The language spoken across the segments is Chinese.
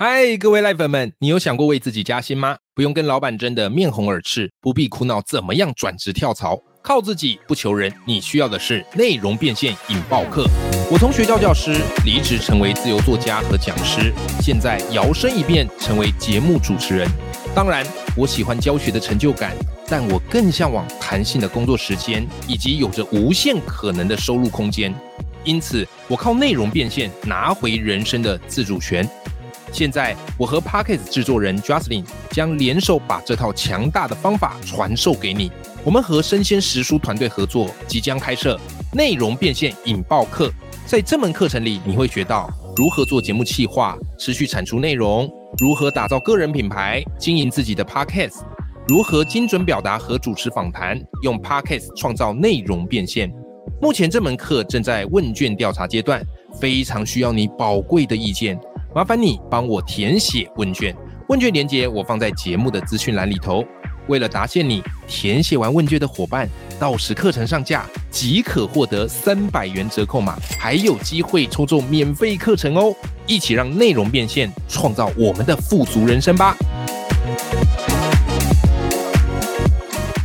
嗨，各位赖粉们，你有想过为自己加薪吗？不用跟老板争得面红耳赤，不必苦恼怎么样转职跳槽，靠自己不求人。你需要的是内容变现引爆课。我从学校教师离职成为自由作家和讲师，现在摇身一变成为节目主持人。当然，我喜欢教学的成就感，但我更向往弹性的工作时间以及有着无限可能的收入空间。因此，我靠内容变现拿回人生的自主权。现在，我和 Pockets 制作人 Jocelyn 将联手把这套强大的方法传授给你。我们和生鲜食书团队合作，即将开设内容变现引爆课。在这门课程里，你会学到如何做节目企划、持续产出内容，如何打造个人品牌、经营自己的 Pockets，如何精准表达和主持访谈，用 Pockets 创造内容变现。目前这门课正在问卷调查阶段，非常需要你宝贵的意见。麻烦你帮我填写问卷，问卷连接我放在节目的资讯栏里头。为了答谢你，填写完问卷的伙伴，到时课程上架即可获得三百元折扣码，还有机会抽中免费课程哦！一起让内容变现，创造我们的富足人生吧！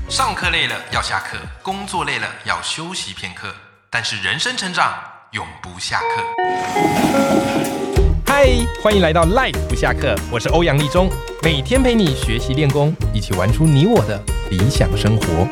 上课累了要下课，工作累了要休息片刻，但是人生成长永不下课。嗨，欢迎来到 Life 不下课，我是欧阳立中，每天陪你学习练功，一起玩出你我的理想生活。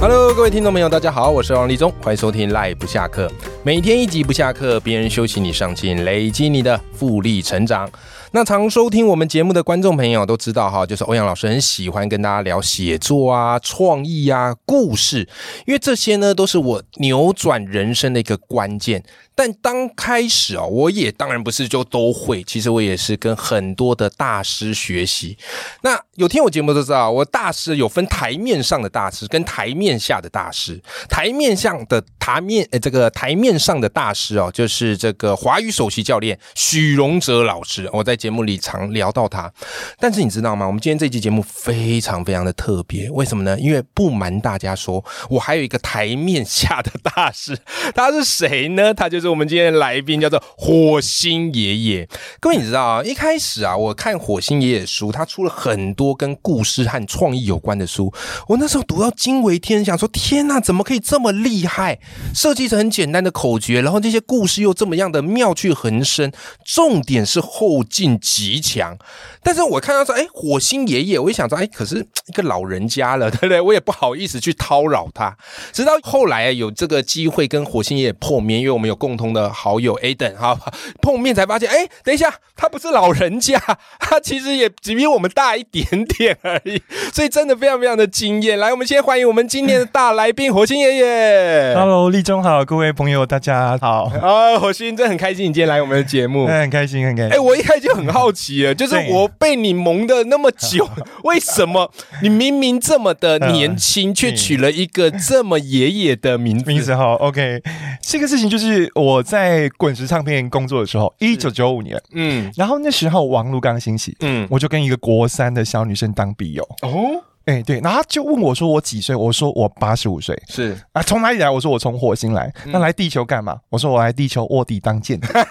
Hello，各位听众朋友，大家好，我是欧阳立中，欢迎收听 Life 不下课，每天一集不下课，别人休息你上进，累积你的复利成长。那常收听我们节目的观众朋友都知道哈，就是欧阳老师很喜欢跟大家聊写作啊、创意啊、故事，因为这些呢都是我扭转人生的一个关键。但刚开始哦，我也当然不是就都会，其实我也是跟很多的大师学习。那有听我节目都知道，我大师有分台面上的大师跟台面下的大师。台面上的台面，呃，这个台面上的大师哦，就是这个华语首席教练许荣哲老师。我在节目里常聊到他，但是你知道吗？我们今天这期节目非常非常的特别，为什么呢？因为不瞒大家说，我还有一个台面下的大师，他是谁呢？他就是。我们今天的来宾，叫做火星爷爷。各位，你知道啊？一开始啊，我看火星爷爷书，他出了很多跟故事和创意有关的书。我那时候读到惊为天，想说：天哪，怎么可以这么厉害？设计成很简单的口诀，然后这些故事又这么样的妙趣横生，重点是后劲极强。但是我看到说，哎，火星爷爷，我一想说，哎，可是一个老人家了，对不对？我也不好意思去叨扰他。直到后来有这个机会跟火星爷爷碰面，因为我们有共。同的好友 Aden 哈碰面才发现，哎，等一下，他不是老人家，他其实也只比我们大一点点而已，所以真的非常非常的惊艳。来，我们先欢迎我们今天的大来宾火星爷爷。Hello，立中好，各位朋友大家好。啊，火星真的很开心你今天来我们的节目，很开心很开心。哎，我一开始就很好奇了，就是我被你蒙的那么久，为什么你明明这么的年轻，却取了一个这么爷爷的名字？名字好，OK。这个事情就是。我在滚石唱片工作的时候，一九九五年，嗯，然后那时候王璐刚兴起，嗯，我就跟一个国三的小女生当笔友，哦，哎，对，然后就问我说我几岁，我说我八十五岁，是啊，从哪里来？我说我从火星来，那来地球干嘛？我说我来地球卧底当间谍。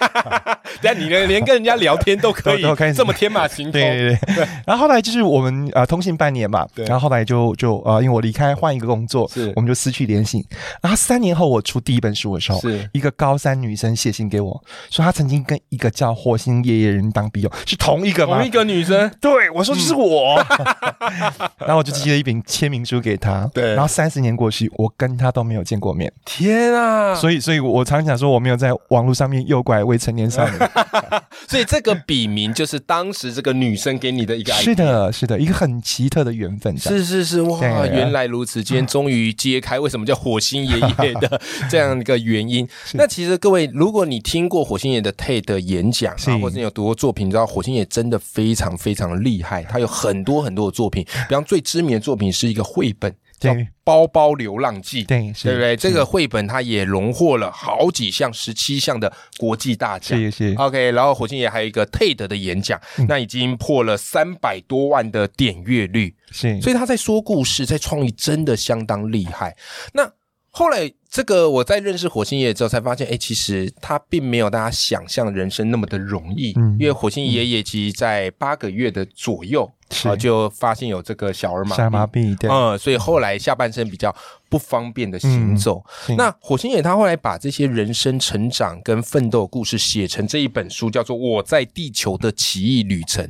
但你连连跟人家聊天都可以这么天马行空，对对对。然后后来就是我们呃通信半年嘛，然后后来就就呃因为我离开换一个工作，是我们就失去联系。然后三年后我出第一本书的时候，是一个高三女生写信给我，说她曾经跟一个叫火星爷爷人当笔友，是同一个吗？同一个女生？对，我说就是我。然后我就寄了一本签名书给他，对。然后三十年过去，我跟他都没有见过面。天啊！所以所以我常讲说我没有在网络上面诱拐未成年少女。所以这个笔名就是当时这个女生给你的一个，是的，是的，一个很奇特的缘分。是是是，哇，原来如此，今天终于揭开为什么叫火星爷爷的 这样一个原因。那其实各位，如果你听过火星爷的 TED 演讲啊，或者你有读过作品，你知道火星爷真的非常非常厉害，他有很多很多的作品，比方最知名的作品是一个绘本。叫《包包流浪记》，对对不对？这个绘本它也荣获了好几项、十七项的国际大奖。谢谢。OK，然后火星爷还有一个 TED 的演讲，那已经破了三百多万的点阅率。是，所以他在说故事，在创意真的相当厉害。那后来。这个我在认识火星爷爷之后才发现，哎，其实他并没有大家想象人生那么的容易。嗯，因为火星爷爷其实在八个月的左右啊，就发现有这个小儿麻痹，麻痹，嗯，所以后来下半身比较不方便的行走。那火星爷他后来把这些人生成长跟奋斗故事写成这一本书，叫做《我在地球的奇异旅程》。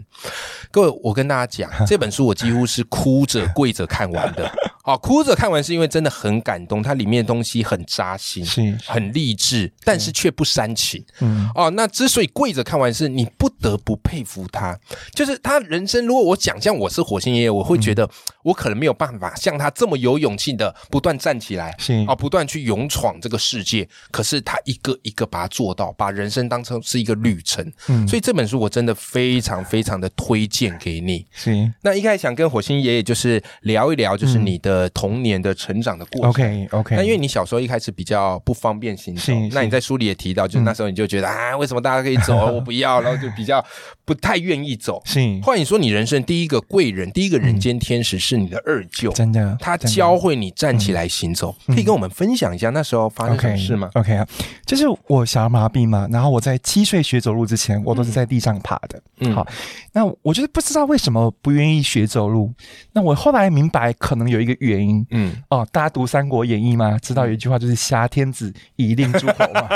各位，我跟大家讲，这本书我几乎是哭着跪着看完的。哦，哭着看完是因为真的很感动，它里面的东西很扎心，是很励志，但是却不煽情。嗯，哦，那之所以跪着看完，是你不得不佩服他，就是他人生。如果我想象我是火星爷爷，我会觉得我可能没有办法像他这么有勇气的不断站起来，是啊，不断去勇闯这个世界。可是他一个一个把它做到，把人生当成是一个旅程。嗯，所以这本书我真的非常非常的推荐给你。是，那一开始想跟火星爷爷就是聊一聊，就是你的。呃，童年的成长的过程。OK OK。那因为你小时候一开始比较不方便行走，那你在书里也提到，就是那时候你就觉得啊，为什么大家可以走，我不要，然后就比较不太愿意走。是。后来你说你人生第一个贵人，第一个人间天使是你的二舅，真的，他教会你站起来行走，可以跟我们分享一下那时候发生什么事吗？OK 啊，就是我小儿麻痹嘛，然后我在七岁学走路之前，我都是在地上爬的。嗯，好，那我就是不知道为什么不愿意学走路。那我后来明白，可能有一个。原因，嗯，哦，大家读《三国演义》吗？知道有一句话就是“挟天子以令诸侯”嘛。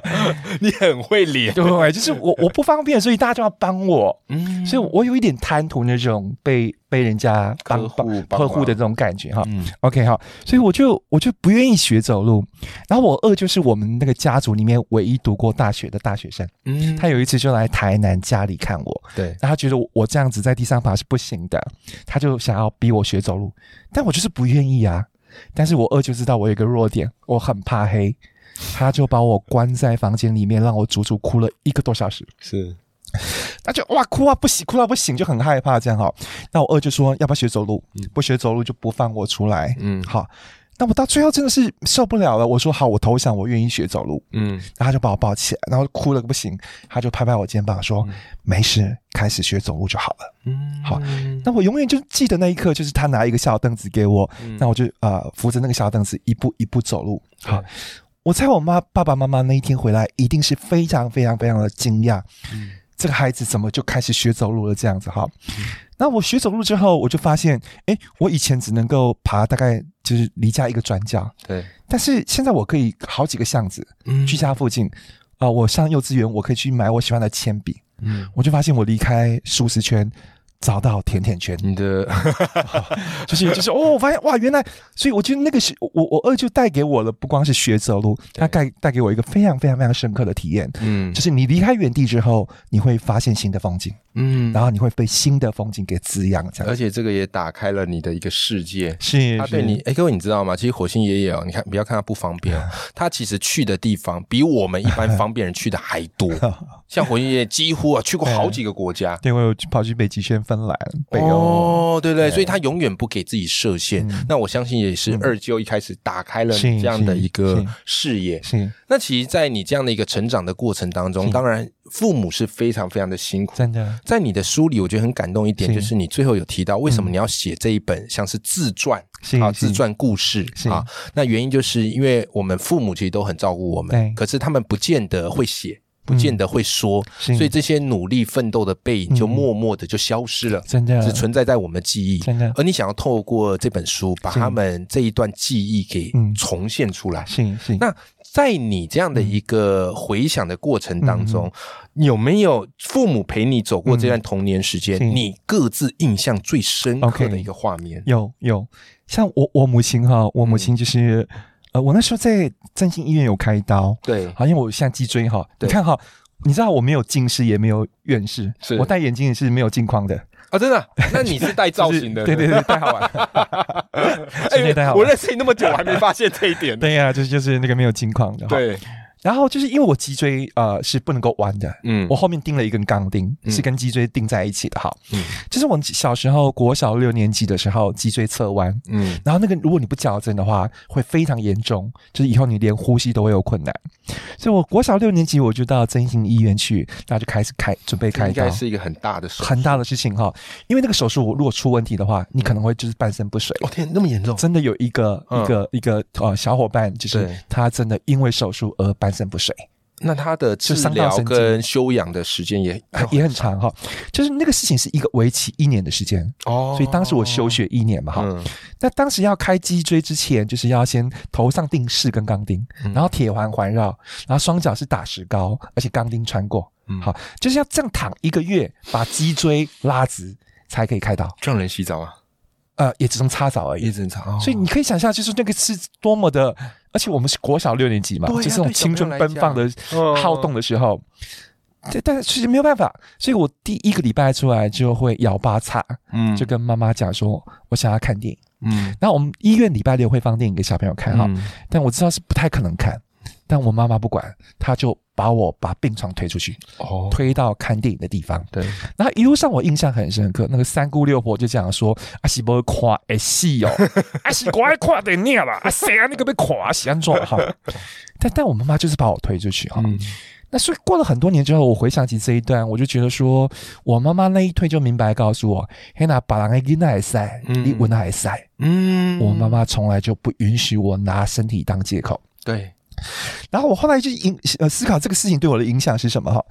你很会理，对，就是我我不方便，所以大家就要帮我，嗯，所以我有一点贪图那种被。被人家呵护呵护的这种感觉哈，OK 哈，所以我就我就不愿意学走路。然后我二就是我们那个家族里面唯一读过大学的大学生，嗯，他有一次就来台南家里看我，对，然后他觉得我这样子在地上爬是不行的，他就想要逼我学走路，但我就是不愿意啊。但是我二就知道我有一个弱点，我很怕黑，他就把我关在房间里面，让我足足哭了一个多小时，是。他就哇哭啊不行哭到不行就很害怕这样哈，那我二就说要不要学走路？不学走路就不放我出来。嗯，好，那我到最后真的是受不了了，我说好，我投降，我愿意学走路。嗯，然后他就把我抱起来，然后哭了个不行，他就拍拍我肩膀说没事，开始学走路就好了。嗯，好，那我永远就记得那一刻，就是他拿一个小凳子给我，那我就呃扶着那个小凳子一步一步走路。好，我猜我妈爸爸妈妈那一天回来一定是非常非常非常的惊讶。嗯。这个孩子怎么就开始学走路了？这样子哈，那我学走路之后，我就发现，哎，我以前只能够爬大概就是离家一个转角，对，但是现在我可以好几个巷子，嗯，居家附近。啊，我上幼稚园，我可以去买我喜欢的铅笔，嗯，我就发现我离开舒适圈。找到甜甜圈，你的 就是就是哦，我发现哇，原来，所以我觉得那个是我我二舅带给我的，不光是学走路，他带带给我一个非常非常非常深刻的体验，嗯，就是你离开原地之后，你会发现新的风景，嗯，然后你会被新的风景给滋养，这样，而且这个也打开了你的一个世界，是他对你，哎，各位你知道吗？其实火星爷爷哦，你看不要看他不方便，他其实去的地方比我们一般方便人去的还多。像火星爷爷几乎啊去过好几个国家，对，我有跑去北极圈、芬兰、北欧，哦，对对，所以他永远不给自己设限。那我相信也是二舅一开始打开了你这样的一个视野。是，那其实，在你这样的一个成长的过程当中，当然父母是非常非常的辛苦。真的，在你的书里，我觉得很感动一点，就是你最后有提到，为什么你要写这一本像是自传啊，自传故事啊？那原因就是因为我们父母其实都很照顾我们，可是他们不见得会写。不见得会说，所以这些努力奋斗的背影就默默的就消失了，真的只存在在我们的记忆。真的，而你想要透过这本书把他们这一段记忆给重现出来。是是。那在你这样的一个回想的过程当中，有没有父母陪你走过这段童年时间？你各自印象最深刻的一个画面？有有，像我我母亲哈，我母亲就是。呃，我那时候在振兴医院有开刀，对，好像我现在脊椎哈，你看哈，你知道我没有近视，也没有远视，我戴眼镜是没有镜框的啊，真的？那你是戴造型的？对对对，太好玩，哎，我认识你那么久，我还没发现这一点。对呀，就是就是那个没有镜框的，对。然后就是因为我脊椎呃是不能够弯的，嗯，我后面钉了一根钢钉，是跟脊椎钉在一起的哈。嗯，就是我小时候国小六年级的时候，脊椎侧弯，嗯，然后那个如果你不矫正的话，会非常严重，就是以后你连呼吸都会有困难。所以我国小六年级我就到整形医院去，那就开始开准备开刀，应该是一个很大的很大的事情哈。因为那个手术我如果出问题的话，你可能会就是半身不遂。哦天，那么严重？真的有一个一个一个呃小伙伴，就是他真的因为手术而半身不遂。那他的治疗跟休养的时间也也很长哈。就是那个事情是一个为期一年的时间哦，所以当时我休学一年嘛哈。那当时要开脊椎之前，就是要先头上钉四根钢钉，然后铁环环绕，然后双脚是打石膏，而且钢钉穿过。嗯，好，就是要这样躺一个月，把脊椎拉直才可以开刀。让人洗澡啊？呃，也只能擦澡而已，也只能擦。所以你可以想象，就是那个是多么的，而且我们是国小六年级嘛，就是那种青春奔放的好动的时候。但但是其实没有办法，所以我第一个礼拜出来就会摇八叉，嗯，就跟妈妈讲说，我想要看电影，嗯，然后我们医院礼拜六会放电影给小朋友看哈，但我知道是不太可能看。但我妈妈不管，她就把我把病床推出去，哦，推到看电影的地方。对，然后一路上我印象很深刻，那个三姑六婆就这样说：“阿西不会夸哎戏哦，阿喜乖夸的念了，啊谁啊那个被夸喜安装哈。”但但我妈妈就是把我推出去哈。那所以过了很多年之后，我回想起这一段，我就觉得说我妈妈那一推就明白告诉我：“嘿娜把人给囡仔塞，你闻还塞。”嗯，我妈妈从来就不允许我拿身体当借口。对。然后我后来就影呃思考这个事情对我的影响是什么哈，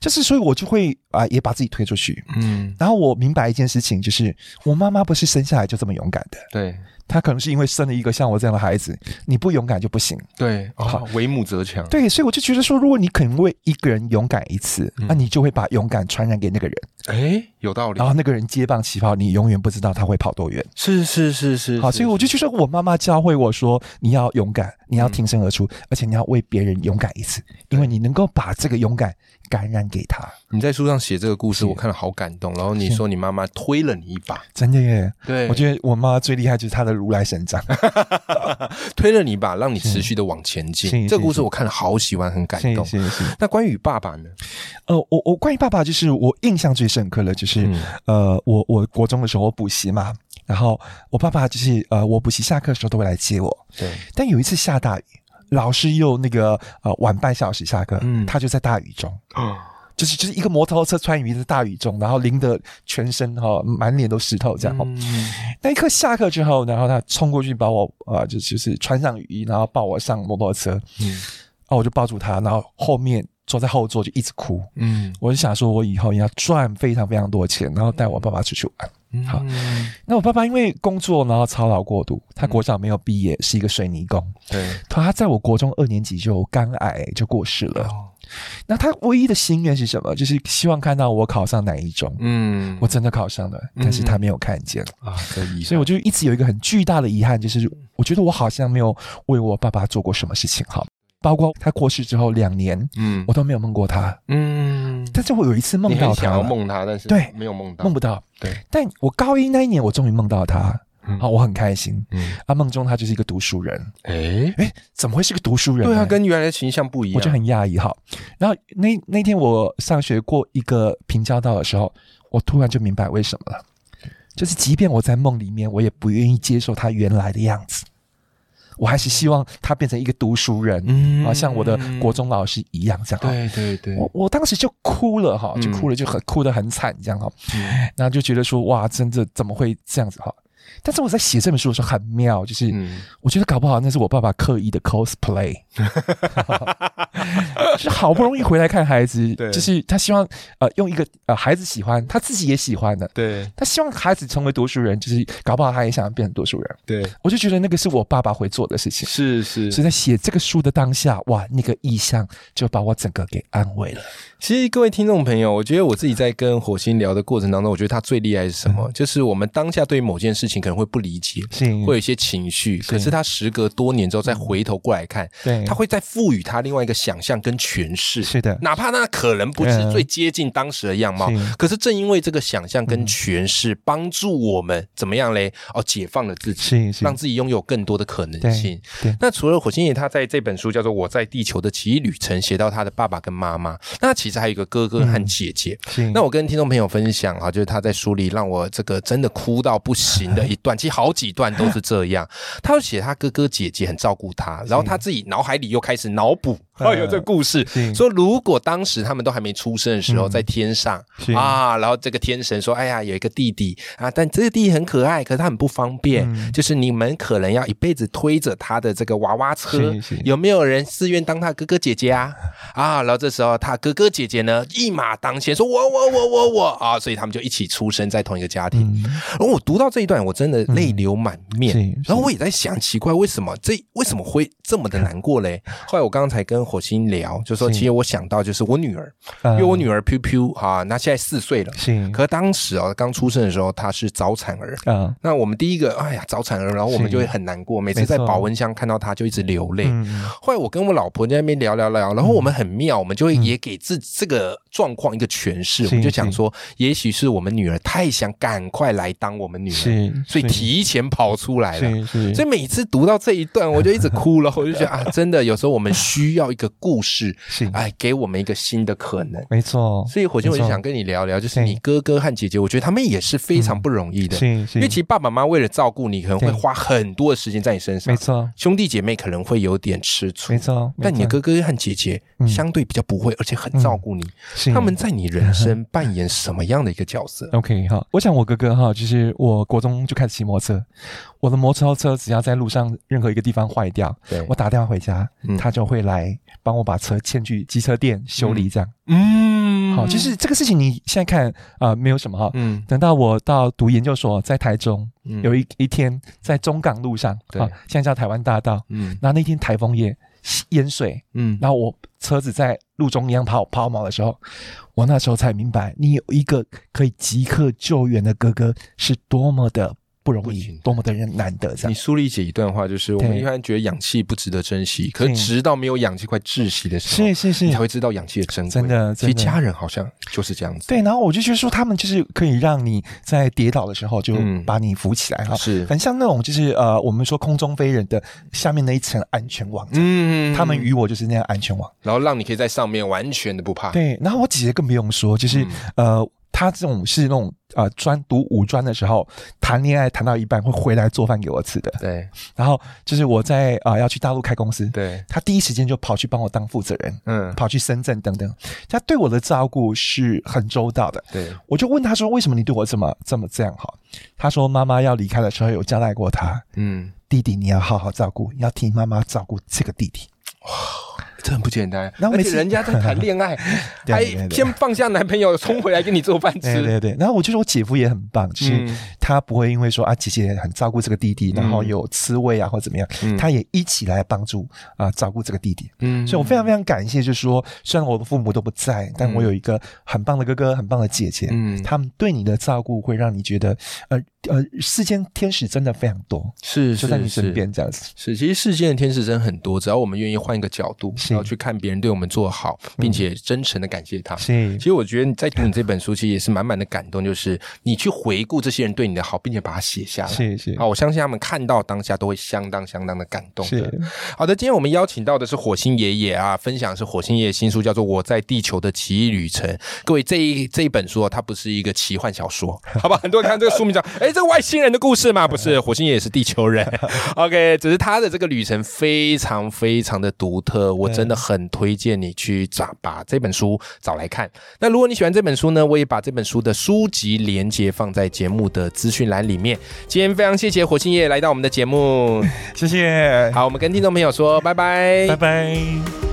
就是所以我就会啊也把自己推出去，嗯，然后我明白一件事情，就是我妈妈不是生下来就这么勇敢的，对。他可能是因为生了一个像我这样的孩子，你不勇敢就不行。对，好，为母则强。对，所以我就觉得说，如果你肯为一个人勇敢一次，那你就会把勇敢传染给那个人。哎，有道理。然后那个人接棒起跑，你永远不知道他会跑多远。是是是是。好，所以我就觉得我妈妈教会我说，你要勇敢，你要挺身而出，而且你要为别人勇敢一次，因为你能够把这个勇敢。感染给他。你在书上写这个故事，我看了好感动。然后你说你妈妈推了你一把，真的耶。对，我觉得我妈最厉害就是她的如来神掌，推了你一把，让你持续的往前进。这个故事我看了好喜欢，很感动。那关于爸爸呢？呃，我我关于爸爸，就是我印象最深刻的，就是呃，我我国中的时候我补习嘛，然后我爸爸就是呃，我补习下课的时候都会来接我。对，但有一次下大雨。老师又那个呃晚半小时下课，嗯。他就在大雨中。啊，就是就是一个摩托车穿雨衣在大雨中，然后淋得全身哈满脸都湿透这样。嗯。那一刻下课之后，然后他冲过去把我啊就就是穿上雨衣，然后抱我上摩托车，嗯，然后我就抱住他，然后后面坐在后座就一直哭，嗯，我就想说我以后要赚非常非常多钱，然后带我爸爸出去玩。好，那我爸爸因为工作然后操劳过度，他国小没有毕业，是一个水泥工。对，他在我国中二年级就肝癌就过世了。那他唯一的心愿是什么？就是希望看到我考上哪一中。嗯，我真的考上了，但是他没有看见啊，所以我就一直有一个很巨大的遗憾，就是我觉得我好像没有为我爸爸做过什么事情。好。包括他过世之后两年，嗯，我都没有梦过他，嗯，但是我有一次梦到他，想要梦他，但是对，没有梦到，梦不到，对。但我高一那一年，我终于梦到他，好，我很开心，嗯，啊，梦中他就是一个读书人，哎哎，怎么会是个读书人？对啊，跟原来的形象不一样，我就很讶异哈。然后那那天我上学过一个平交道的时候，我突然就明白为什么了，就是即便我在梦里面，我也不愿意接受他原来的样子。我还是希望他变成一个读书人，嗯，啊，像我的国中老师一样这样。对对对，我我当时就哭了哈，就哭了，就很哭得很惨这样哈，然后就觉得说哇，真的怎么会这样子哈？但是我在写这本书的时候很妙，就是我觉得搞不好那是我爸爸刻意的 cosplay，就是好不容易回来看孩子，就是他希望呃用一个呃孩子喜欢，他自己也喜欢的，对，他希望孩子成为读书人，就是搞不好他也想要变成读书人，对，我就觉得那个是我爸爸会做的事情，是是，所以在写这个书的当下，哇，那个意象就把我整个给安慰了。其实各位听众朋友，我觉得我自己在跟火星聊的过程当中，我觉得他最厉害是什么？就是我们当下对某件事情可能会不理解，会有一些情绪，可是他时隔多年之后再回头过来看，对，他会再赋予他另外一个想象跟诠释。是的，哪怕那可能不是最接近当时的样貌，可是正因为这个想象跟诠释，帮助我们怎么样嘞？哦，解放了自己，让自己拥有更多的可能性。那除了火星爷，他在这本书叫做《我在地球的奇异旅程》，写到他的爸爸跟妈妈，那其实还有一个哥哥。和姐姐，那我跟听众朋友分享啊，就是他在书里让我这个真的哭到不行的一段，其实好几段都是这样。他写他哥哥姐姐很照顾他，然后他自己脑海里又开始脑补。哦，有这个故事说，如果当时他们都还没出生的时候，在天上啊，然后这个天神说：“哎呀，有一个弟弟啊，但这个弟弟很可爱，可是他很不方便，就是你们可能要一辈子推着他的这个娃娃车，有没有人自愿当他哥哥姐姐啊？啊，然后这时候他哥哥姐姐呢一马当先，说我我我我我啊，所以他们就一起出生在同一个家庭。然后我读到这一段，我真的泪流满面。然后我也在想，奇怪为什么这为什么会这么的难过嘞？后来我刚才跟火星聊，就说其实我想到就是我女儿，因为我女儿 Piu 哈，那现在四岁了，是。可当时哦，刚出生的时候她是早产儿，嗯，那我们第一个哎呀早产儿，然后我们就会很难过，每次在保温箱看到她就一直流泪。后来我跟我老婆在那边聊聊聊，然后我们很妙，我们就会也给自这个状况一个诠释，我们就想说，也许是我们女儿太想赶快来当我们女儿，所以提前跑出来了。所以每次读到这一段，我就一直哭了，我就觉得啊，真的有时候我们需要一个故事。是，哎，给我们一个新的可能，没错。所以火星，我就想跟你聊聊，就是你哥哥和姐姐，我觉得他们也是非常不容易的。是，因为其实爸爸妈妈为了照顾你，可能会花很多的时间在你身上。没错，兄弟姐妹可能会有点吃醋。没错，但你的哥哥和姐姐相对比较不会，而且很照顾你。他们在你人生扮演什么样的一个角色？OK，哈，我想我哥哥哈，就是我国中就开始骑摩托车，我的摩托车只要在路上任何一个地方坏掉，我打电话回家，他就会来帮我把。车牵去机车店修理，这样。嗯，好，就是这个事情，你现在看啊，没有什么哈。嗯，等到我到读研究所，在台中，有一一天在中港路上，啊，现在叫台湾大道。嗯，然后那天台风夜淹水，嗯，然后我车子在路中央跑抛锚的时候，我那时候才明白，你有一个可以即刻救援的哥哥是多么的。不容易，多么的人难得。这样，你苏丽姐一段话，就是我们一般觉得氧气不值得珍惜，可是直到没有氧气快窒息的时候，是是是，你才会知道氧气的珍贵。真的，其实家人好像就是这样子。对，然后我就觉得说，他们就是可以让你在跌倒的时候就把你扶起来哈。是，很像那种就是呃，我们说空中飞人的下面那一层安全网。嗯，他们与我就是那样安全网，然后让你可以在上面完全的不怕。对，然后我姐姐更不用说，就是呃。他这种是那种呃专读五专的时候谈恋爱谈到一半会回来做饭给我吃的，对。然后就是我在啊要去大陆开公司，对。他第一时间就跑去帮我当负责人，嗯，跑去深圳等等。他对我的照顾是很周到的，对。我就问他说：“为什么你对我这么这么这样好？”他说：“妈妈要离开的时候有交代过他，嗯，弟弟你要好好照顾，要替妈妈照顾这个弟弟。”哇。这很不简单，然后而且人家在谈 恋爱，还先放下男朋友冲回来给你做饭吃。对对对，然后我觉得我姐夫也很棒，就是他不会因为说啊姐姐很照顾这个弟弟，然后有吃味啊或怎么样，他也一起来帮助啊照顾这个弟弟。嗯，所以我非常非常感谢，就是说虽然我的父母都不在，但我有一个很棒的哥哥，很棒的姐姐，嗯，他们对你的照顾会让你觉得呃。呃，世间天使真的非常多，是就在你身边这样子。是，其实世间的天使真的很多，只要我们愿意换一个角度，然后去看别人对我们做好，并且真诚的感谢他。是，其实我觉得你在读你这本书，其实也是满满的感动，就是你去回顾这些人对你的好，并且把它写下来。是是，好，我相信他们看到当下都会相当相当的感动的。好的，今天我们邀请到的是火星爷爷啊，分享是火星爷爷新书，叫做《我在地球的奇异旅程》。各位，这一这一本书啊，它不是一个奇幻小说，好吧？很多人看这个书名讲，哎，这个外星人的故。事嘛，不是 火星爷爷是地球人。OK，只是他的这个旅程非常非常的独特，我真的很推荐你去找把这本书找来看。那如果你喜欢这本书呢，我也把这本书的书籍连接放在节目的资讯栏里面。今天非常谢谢火星爷来到我们的节目，谢谢。好，我们跟听众朋友说拜拜，拜拜。